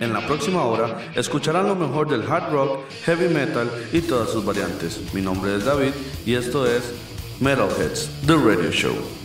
En la próxima hora escucharán lo mejor del hard rock, heavy metal y todas sus variantes. Mi nombre es David y esto es Metalheads, The Radio Show.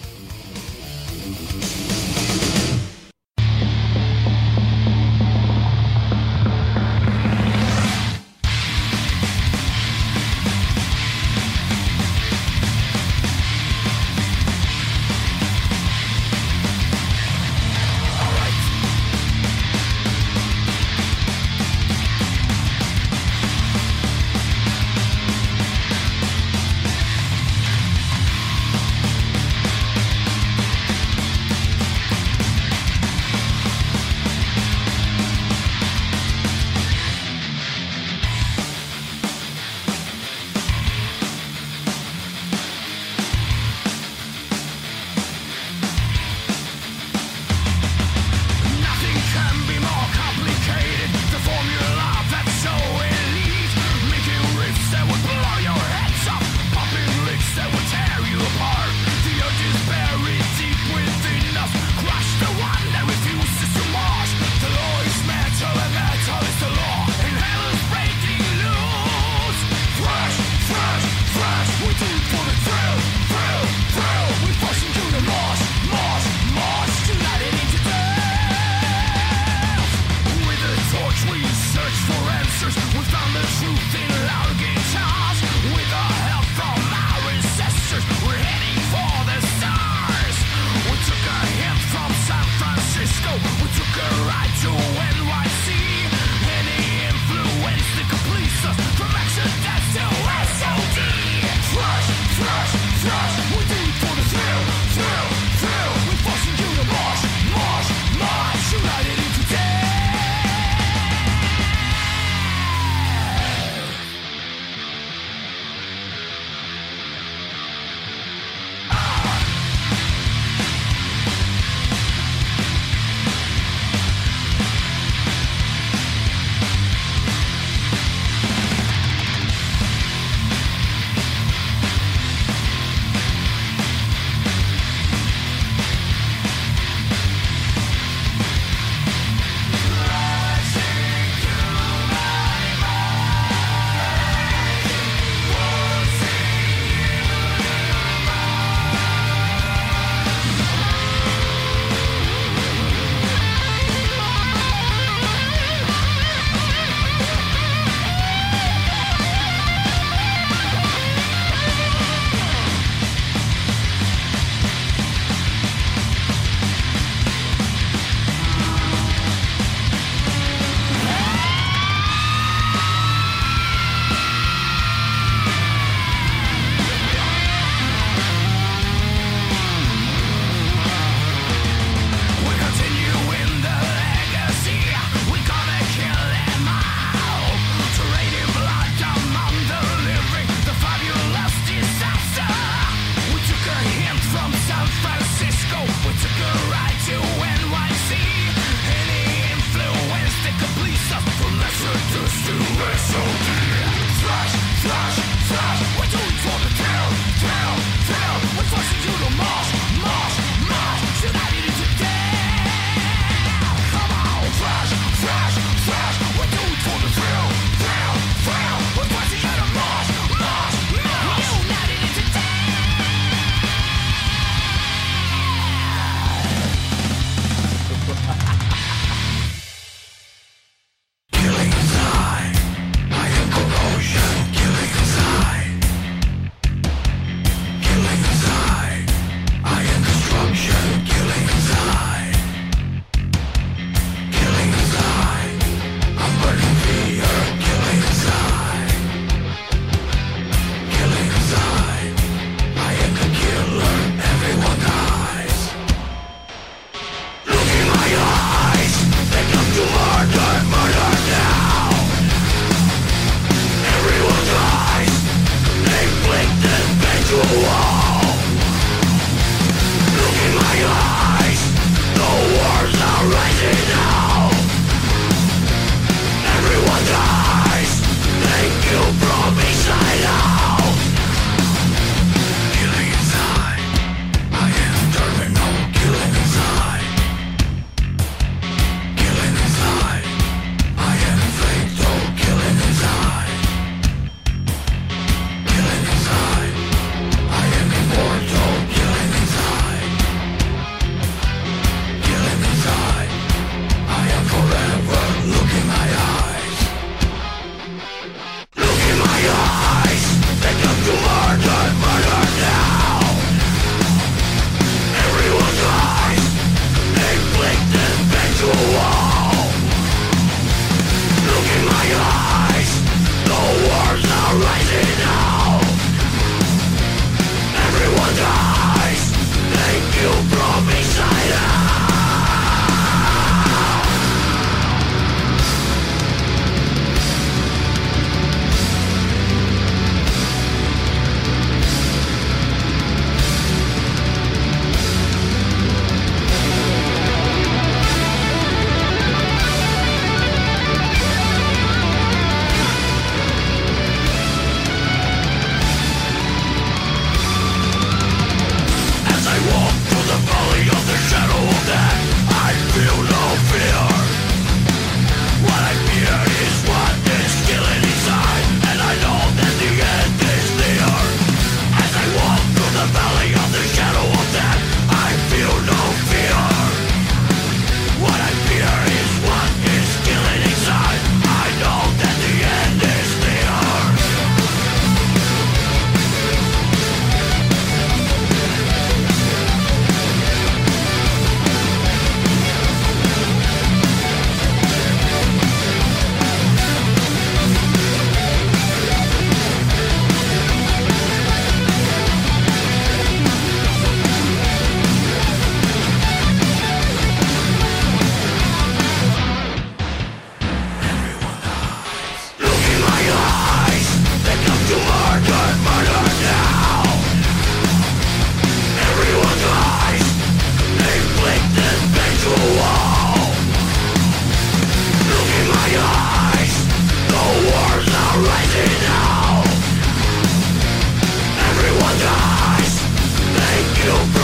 you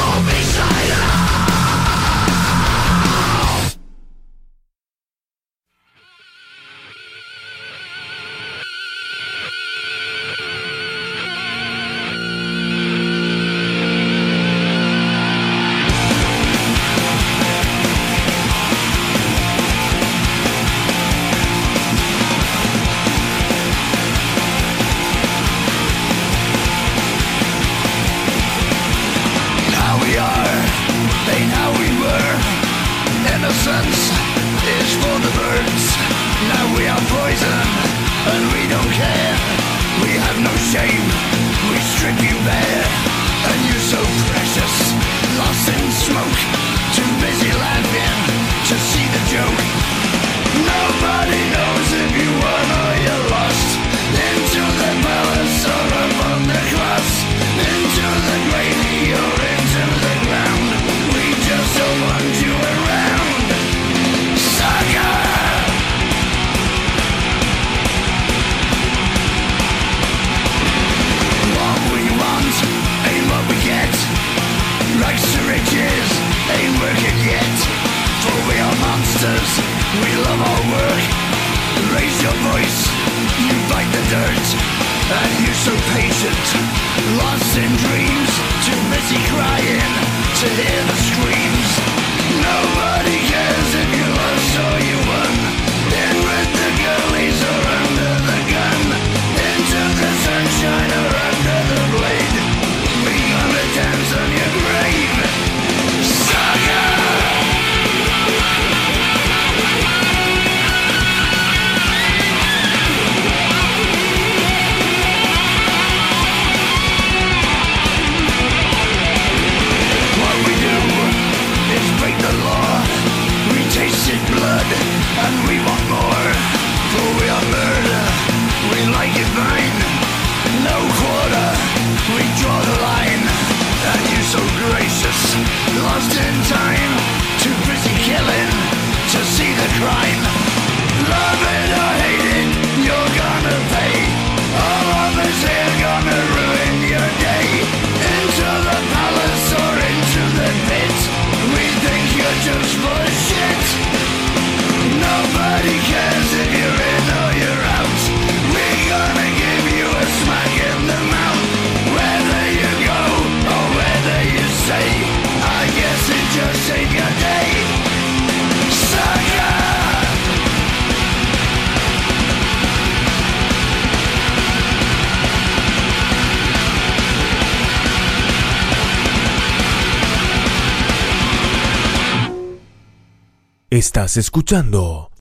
Estás escuchando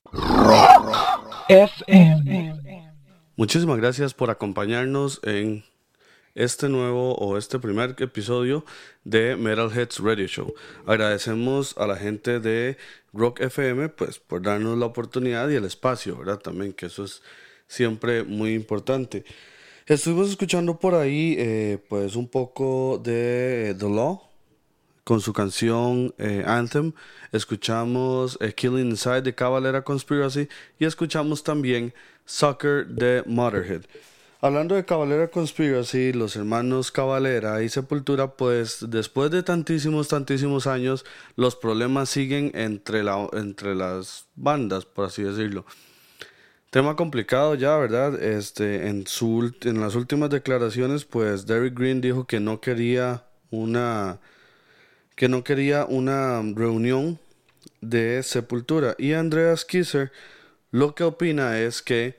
Muchísimas gracias por acompañarnos en este nuevo o este primer episodio de Metalheads Radio Show. Agradecemos a la gente de Rock FM pues por darnos la oportunidad y el espacio, ¿verdad? También que eso es siempre muy importante. Estuvimos escuchando por ahí eh, pues un poco de The Law con su canción eh, Anthem. Escuchamos eh, Killing Inside de Cavalera Conspiracy y escuchamos también Sucker de Motherhead. Hablando de Cavalera Conspiracy, los hermanos Cavalera y Sepultura, pues después de tantísimos, tantísimos años, los problemas siguen entre, la, entre las bandas, por así decirlo. Tema complicado ya, ¿verdad? Este, en, su, en las últimas declaraciones, pues Derrick Green dijo que no quería una que no quería una reunión de Sepultura y Andreas Kisser lo que opina es que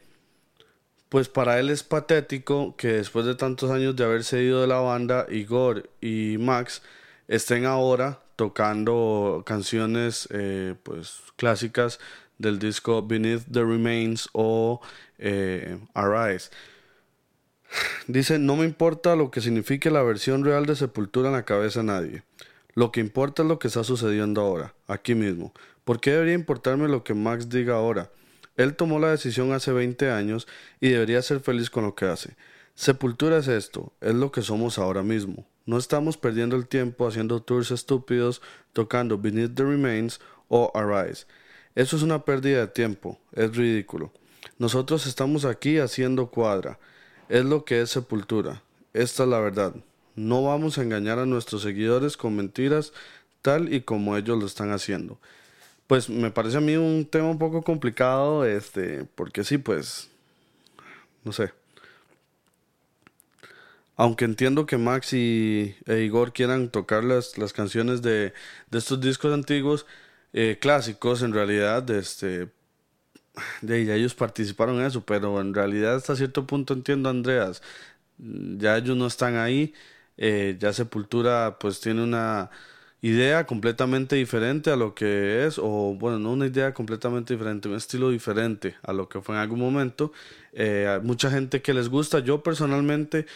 pues para él es patético que después de tantos años de haberse ido de la banda, Igor y Max estén ahora tocando canciones eh, pues clásicas del disco Beneath the Remains o eh, Arise. Dice, no me importa lo que signifique la versión real de Sepultura en la cabeza de nadie. Lo que importa es lo que está sucediendo ahora, aquí mismo. ¿Por qué debería importarme lo que Max diga ahora? Él tomó la decisión hace 20 años y debería ser feliz con lo que hace. Sepultura es esto, es lo que somos ahora mismo. No estamos perdiendo el tiempo haciendo tours estúpidos, tocando Beneath the Remains o Arise. Eso es una pérdida de tiempo, es ridículo. Nosotros estamos aquí haciendo cuadra. Es lo que es sepultura. Esta es la verdad. No vamos a engañar a nuestros seguidores con mentiras tal y como ellos lo están haciendo. Pues me parece a mí un tema un poco complicado, este, porque sí, pues, no sé. Aunque entiendo que Max y e Igor quieran tocar las, las canciones de, de estos discos antiguos, eh, clásicos, en realidad, este, de ya ellos participaron en eso, pero en realidad hasta cierto punto entiendo Andreas. Ya ellos no están ahí. Eh, ya Sepultura pues tiene una idea completamente diferente a lo que es, o bueno, no una idea completamente diferente, un estilo diferente a lo que fue en algún momento. Eh, hay mucha gente que les gusta, yo personalmente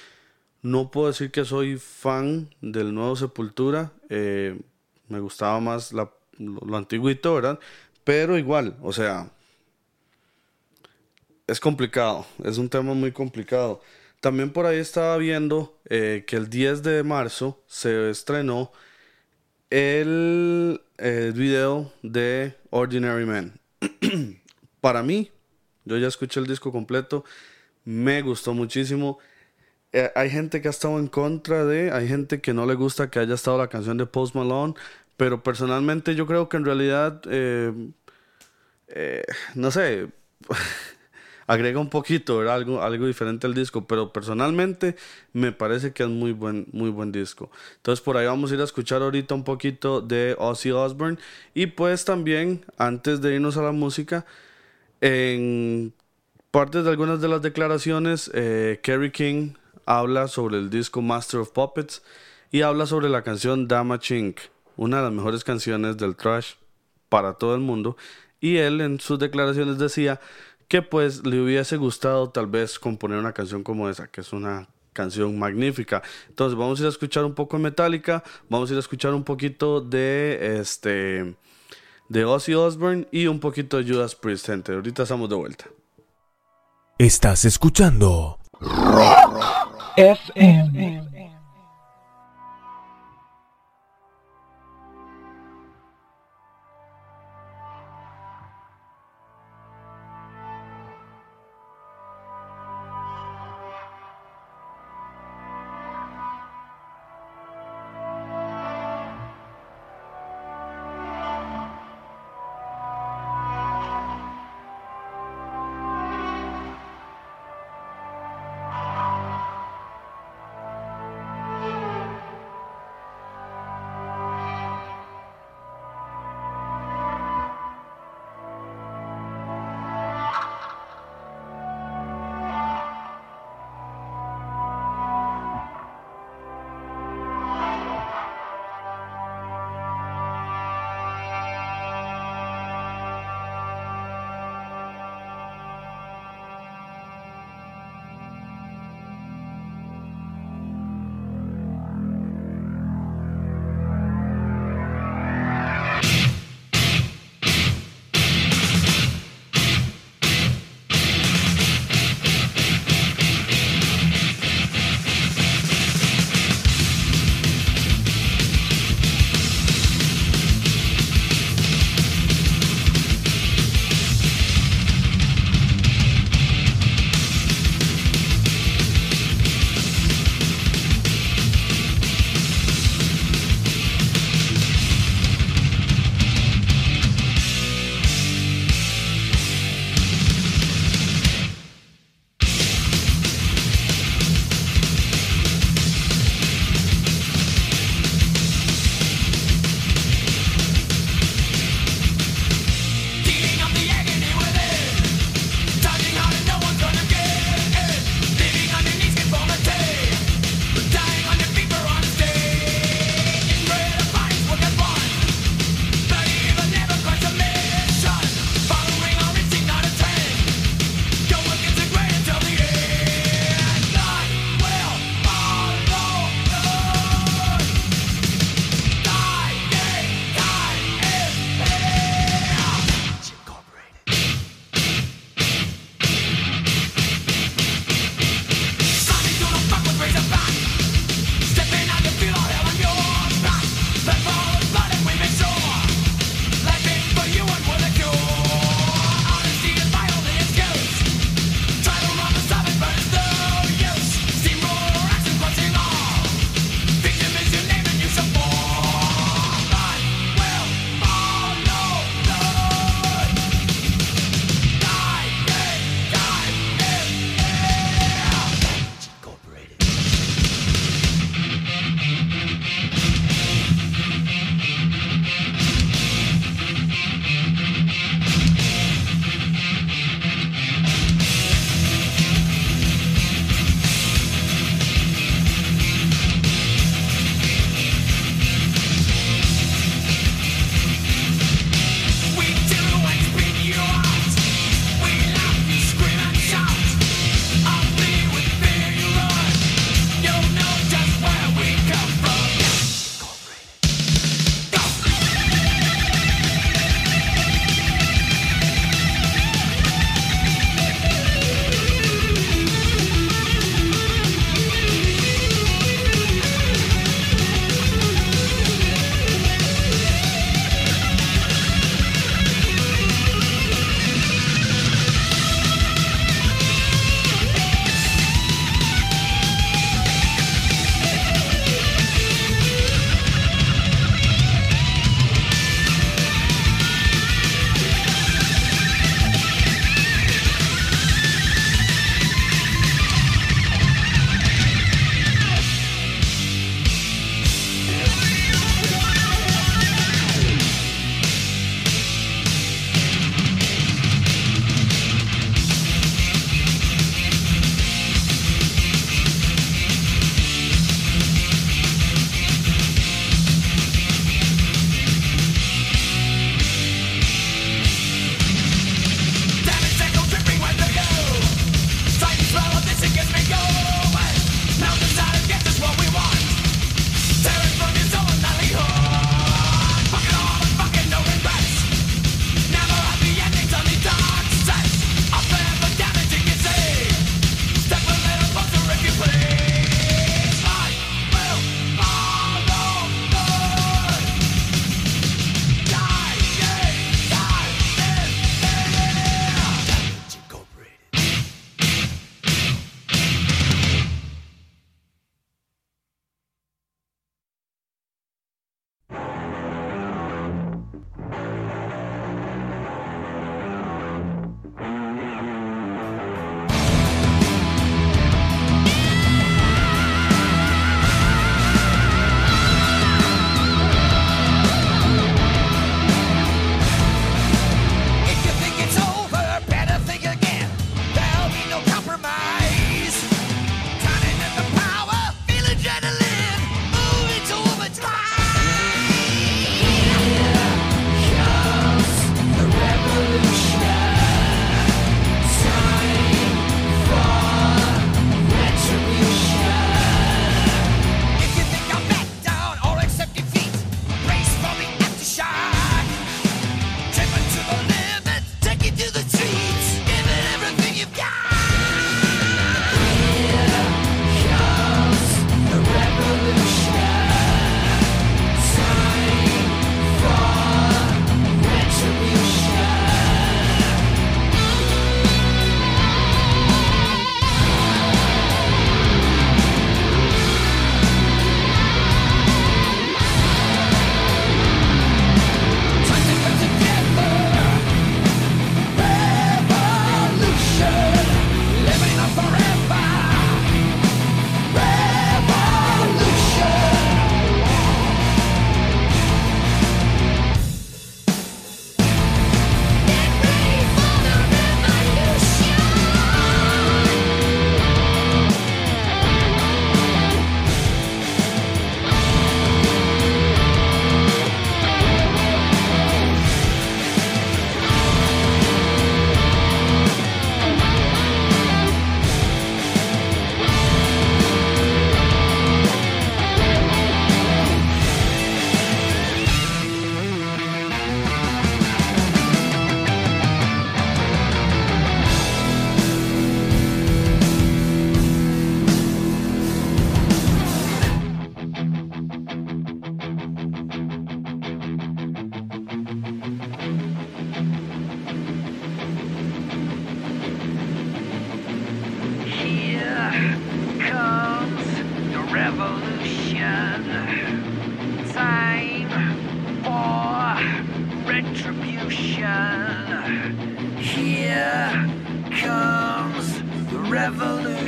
no puedo decir que soy fan del nuevo Sepultura, eh, me gustaba más la, lo, lo antiguito, ¿verdad? Pero igual, o sea, es complicado, es un tema muy complicado. También por ahí estaba viendo eh, que el 10 de marzo se estrenó el, el video de Ordinary Man. Para mí, yo ya escuché el disco completo, me gustó muchísimo. Eh, hay gente que ha estado en contra de, hay gente que no le gusta que haya estado la canción de Post Malone, pero personalmente yo creo que en realidad, eh, eh, no sé, agrega un poquito, ¿verdad? Algo, algo diferente al disco, pero personalmente me parece que es muy buen, muy buen disco. Entonces por ahí vamos a ir a escuchar ahorita un poquito de Ozzy Osbourne y pues también, antes de irnos a la música, en partes de algunas de las declaraciones, eh, Kerry King habla sobre el disco Master of Puppets y habla sobre la canción Dama Chink, una de las mejores canciones del trash para todo el mundo. Y él en sus declaraciones decía que pues le hubiese gustado tal vez componer una canción como esa, que es una canción magnífica. Entonces vamos a ir a escuchar un poco de Metallica, vamos a ir a escuchar un poquito de este de Ozzy Osbourne y un poquito de Judas Priest, gente. Ahorita estamos de vuelta. Estás escuchando FM.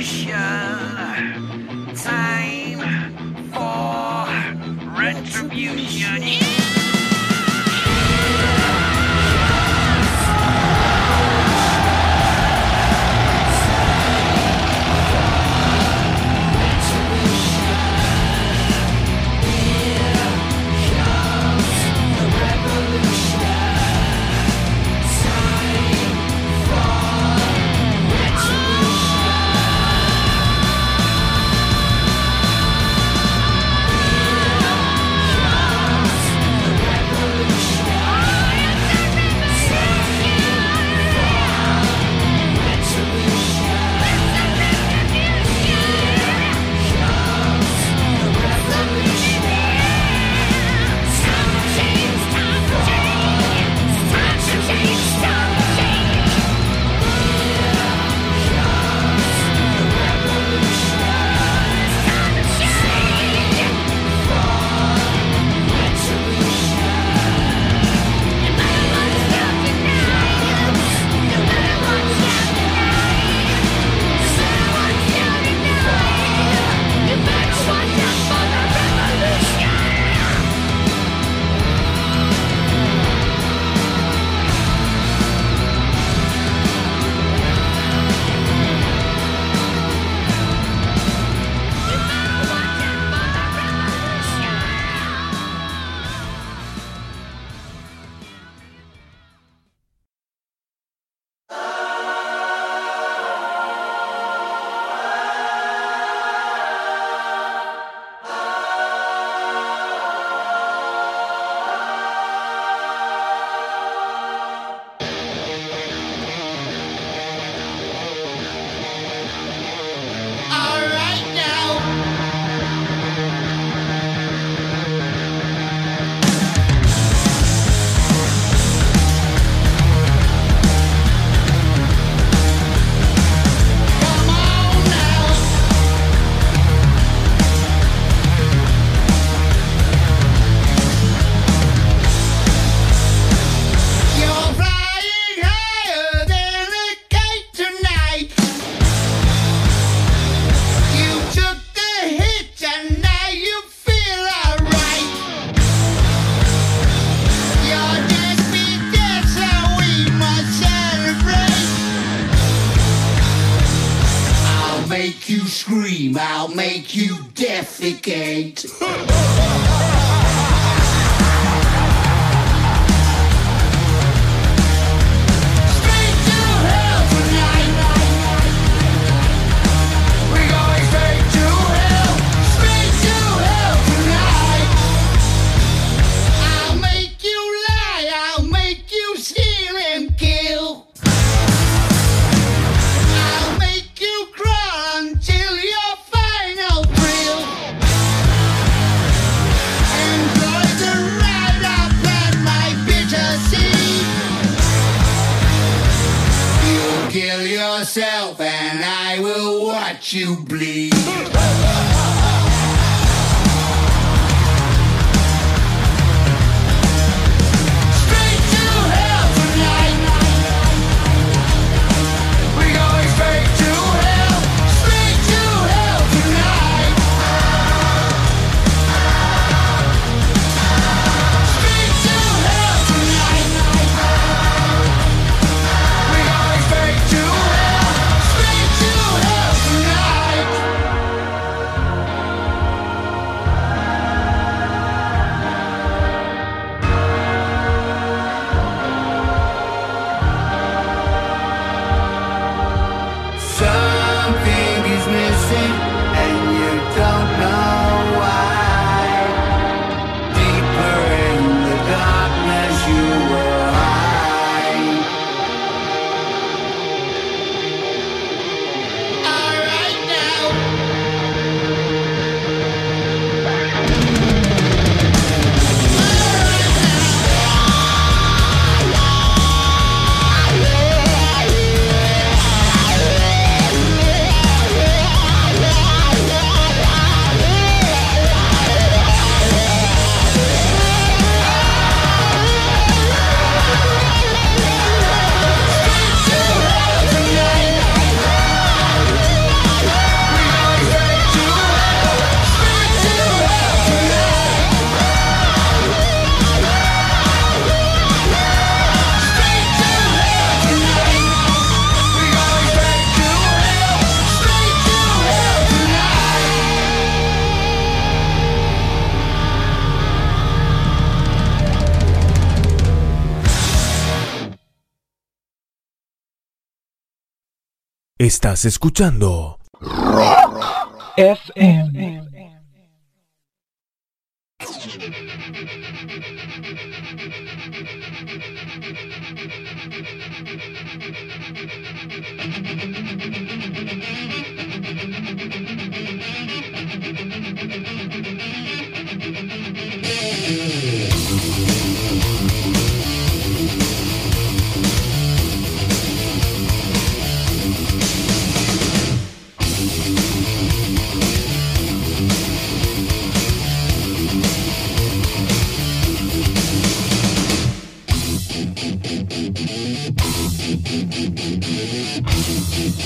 ocean. and I will watch you bleed. Estás escuchando FM.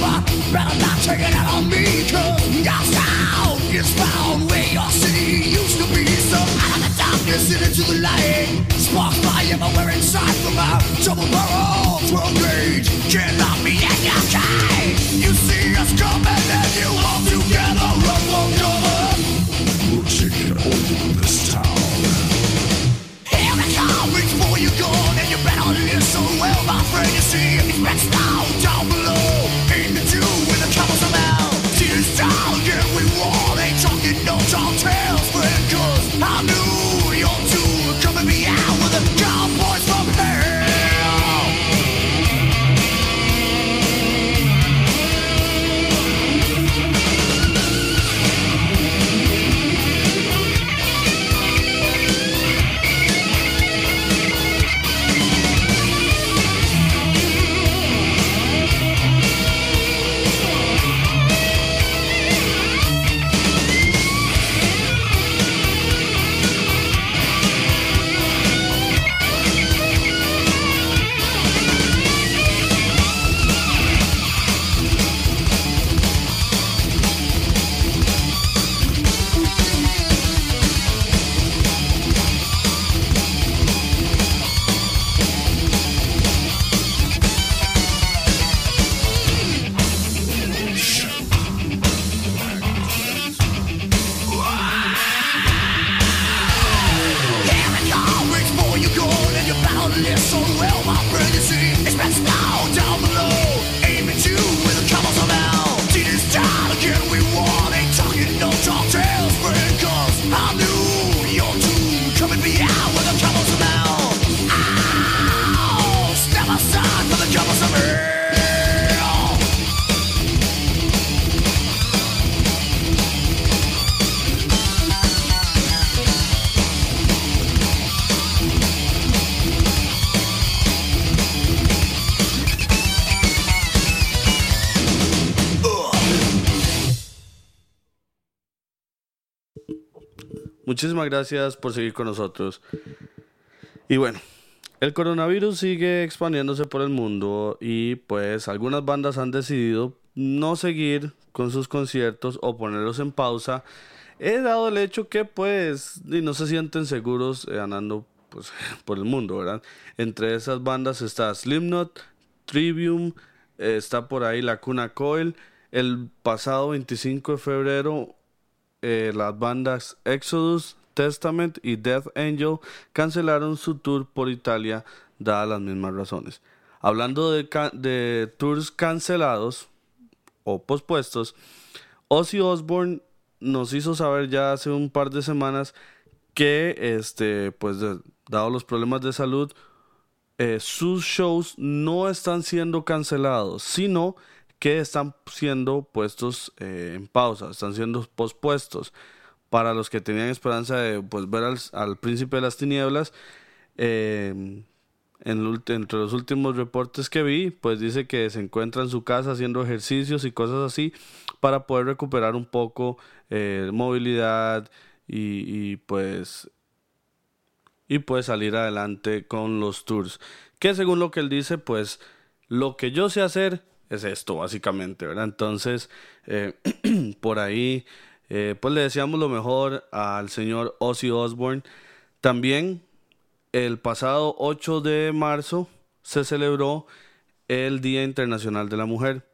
but better not take it out on me, cause your sound is found where your city used to be. So out of the darkness and into the light, sparks fly everywhere inside from our double barrel, 12 gauge, cannot be in your cage. You see us coming and you all together run for cover. We'll take it over this town. Here it comes, reach for your gun and you better listen well, my friend. You see, it's best Muchísimas gracias por seguir con nosotros. Y bueno, el coronavirus sigue expandiéndose por el mundo y pues algunas bandas han decidido no seguir con sus conciertos o ponerlos en pausa. He dado el hecho que pues y no se sienten seguros eh, andando pues, por el mundo, ¿verdad? Entre esas bandas está Slipknot, Trivium, eh, está por ahí la Cuna Coil. El pasado 25 de febrero eh, las bandas Exodus, Testament y Death Angel cancelaron su tour por Italia dadas las mismas razones. Hablando de, tours cancelados o pospuestos, Ozzy Osbourne nos hizo saber ya hace un par de semanas que, este, pues, dado los problemas de salud, eh, sus shows no están siendo cancelados, sino que están siendo puestos eh, en pausa, están siendo pospuestos. Para los que tenían esperanza de pues, ver al, al príncipe de las tinieblas, ulti- entre los últimos reportes que vi, pues dice que se encuentra en su casa haciendo ejercicios y cosas así para poder recuperar un poco eh, movilidad y, y, pues y pues salir adelante con los tours. Que según lo que él dice, pues lo que yo sé hacer es esto, básicamente, ¿verdad? Entonces, eh, por ahí, eh, pues le deseamos lo mejor al señor Ozzy Osbourne. También el pasado 8 de marzo se celebró el Día Internacional de la Mujer.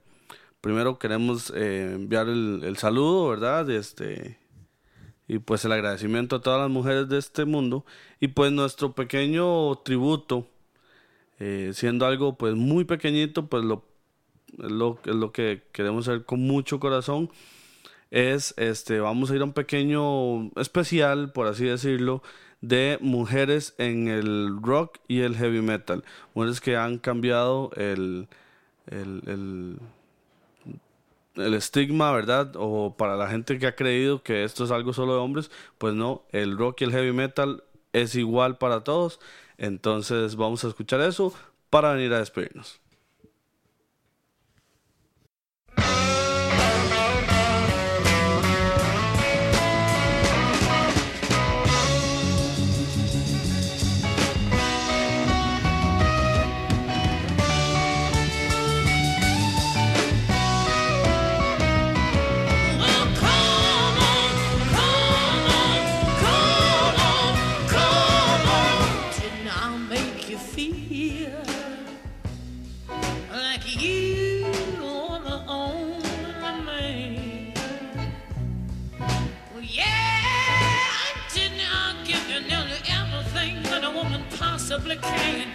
Primero queremos eh, enviar el, el saludo, ¿verdad? Este, y pues el agradecimiento a todas las mujeres de este mundo y pues nuestro pequeño tributo eh, siendo algo pues muy pequeñito pues lo lo, es lo que queremos hacer con mucho corazón es este vamos a ir a un pequeño especial por así decirlo de mujeres en el rock y el heavy metal mujeres que han cambiado el el, el el estigma, ¿verdad? O para la gente que ha creído que esto es algo solo de hombres, pues no, el rock y el heavy metal es igual para todos. Entonces vamos a escuchar eso para venir a despedirnos. supplicating.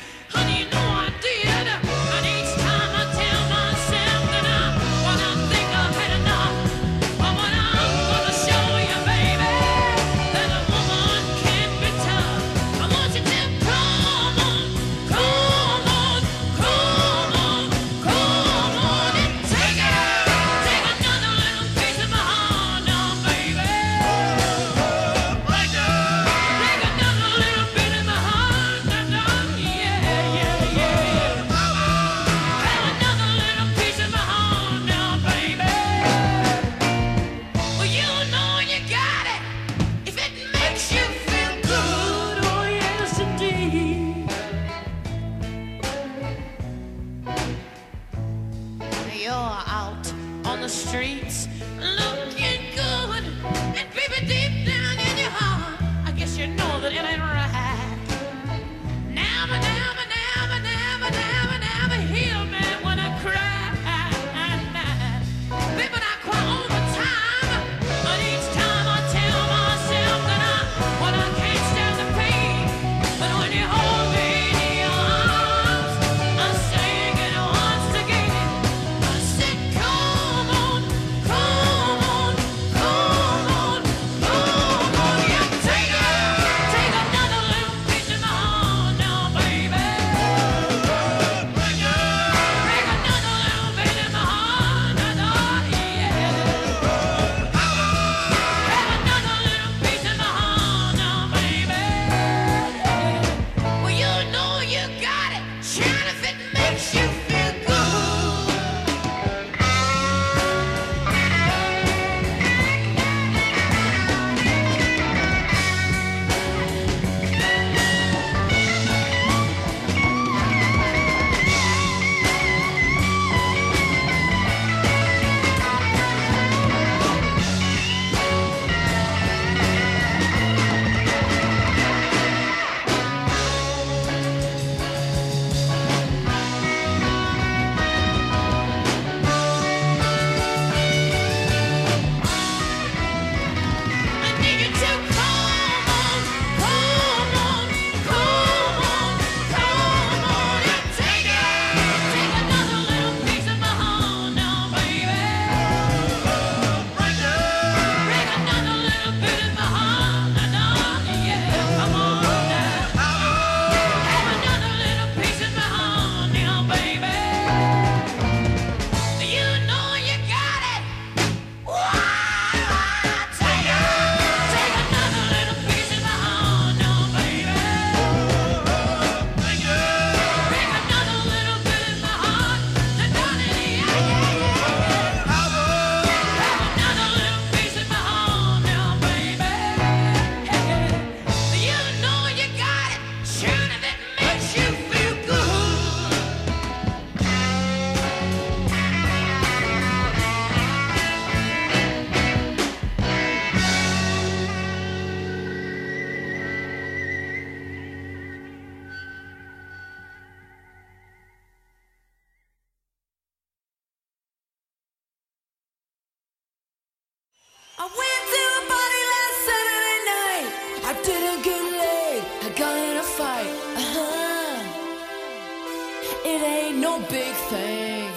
no big thing.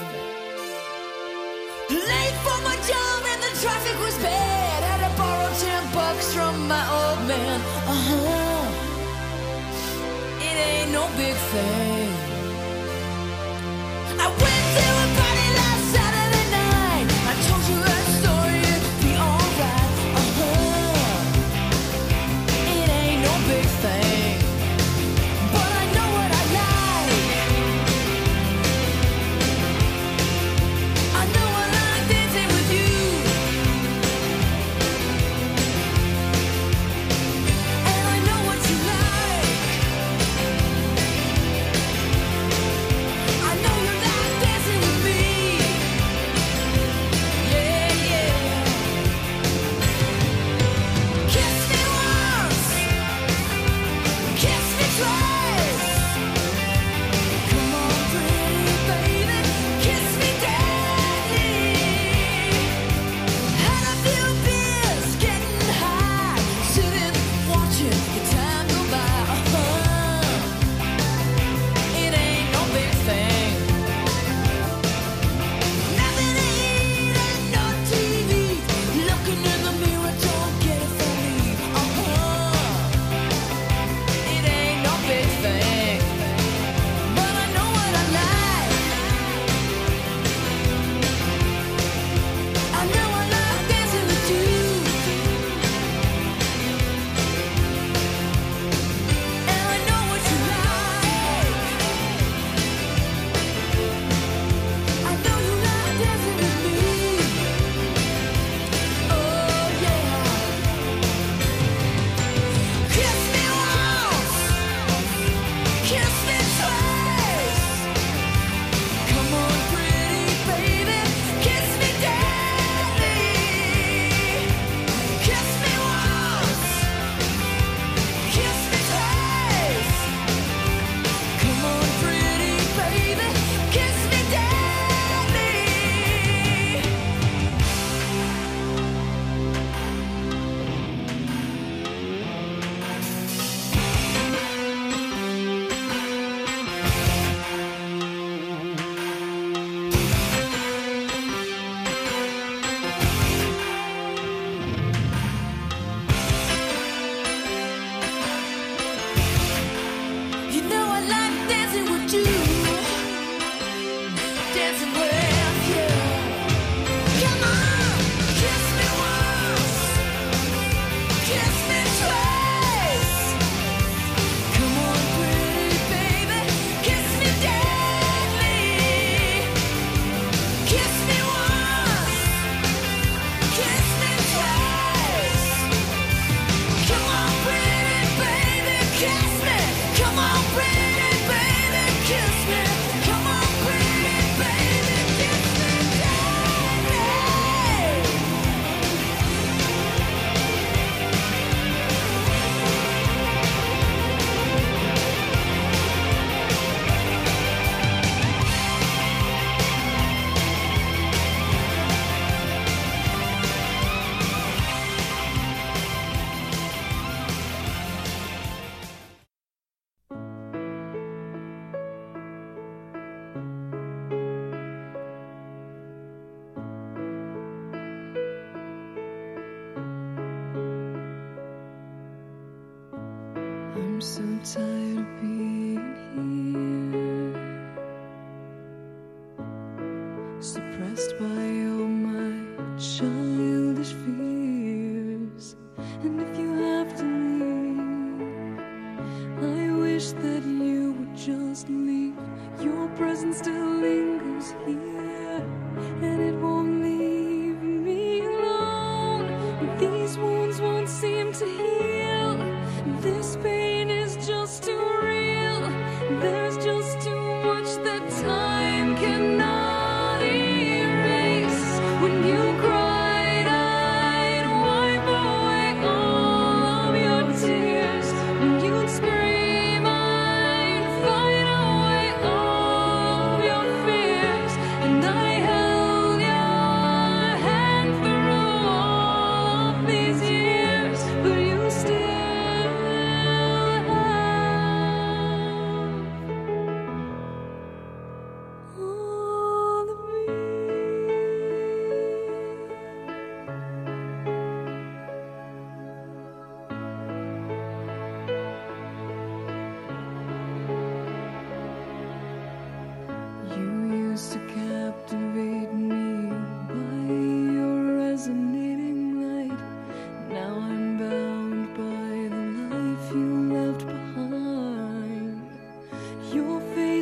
Late for my job and the traffic was bad. Had to borrow ten bucks from my old man. Uh huh. It ain't no big thing. tired of being.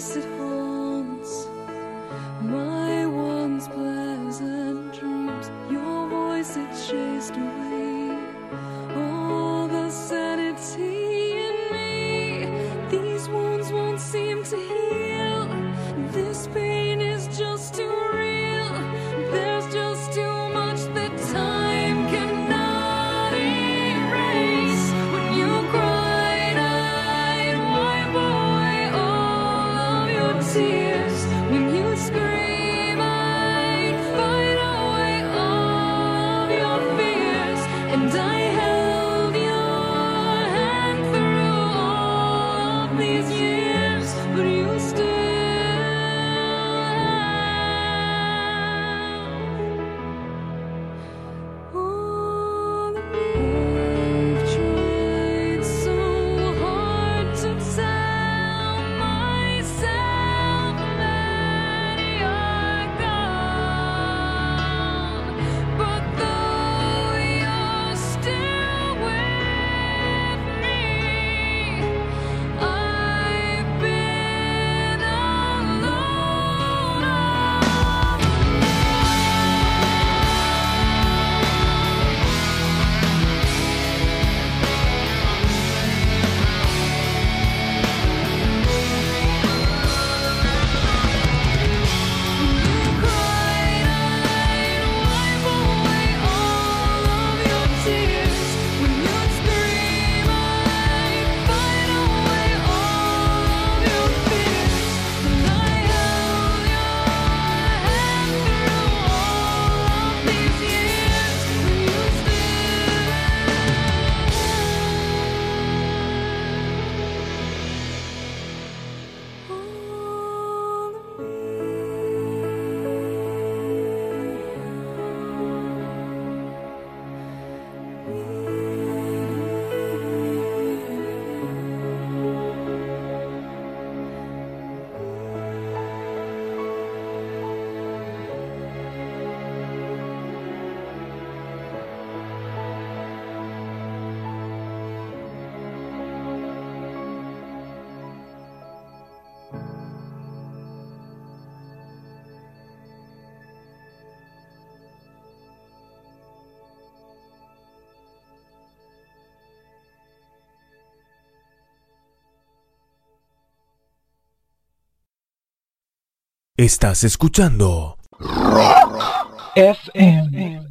place Estás escuchando FM.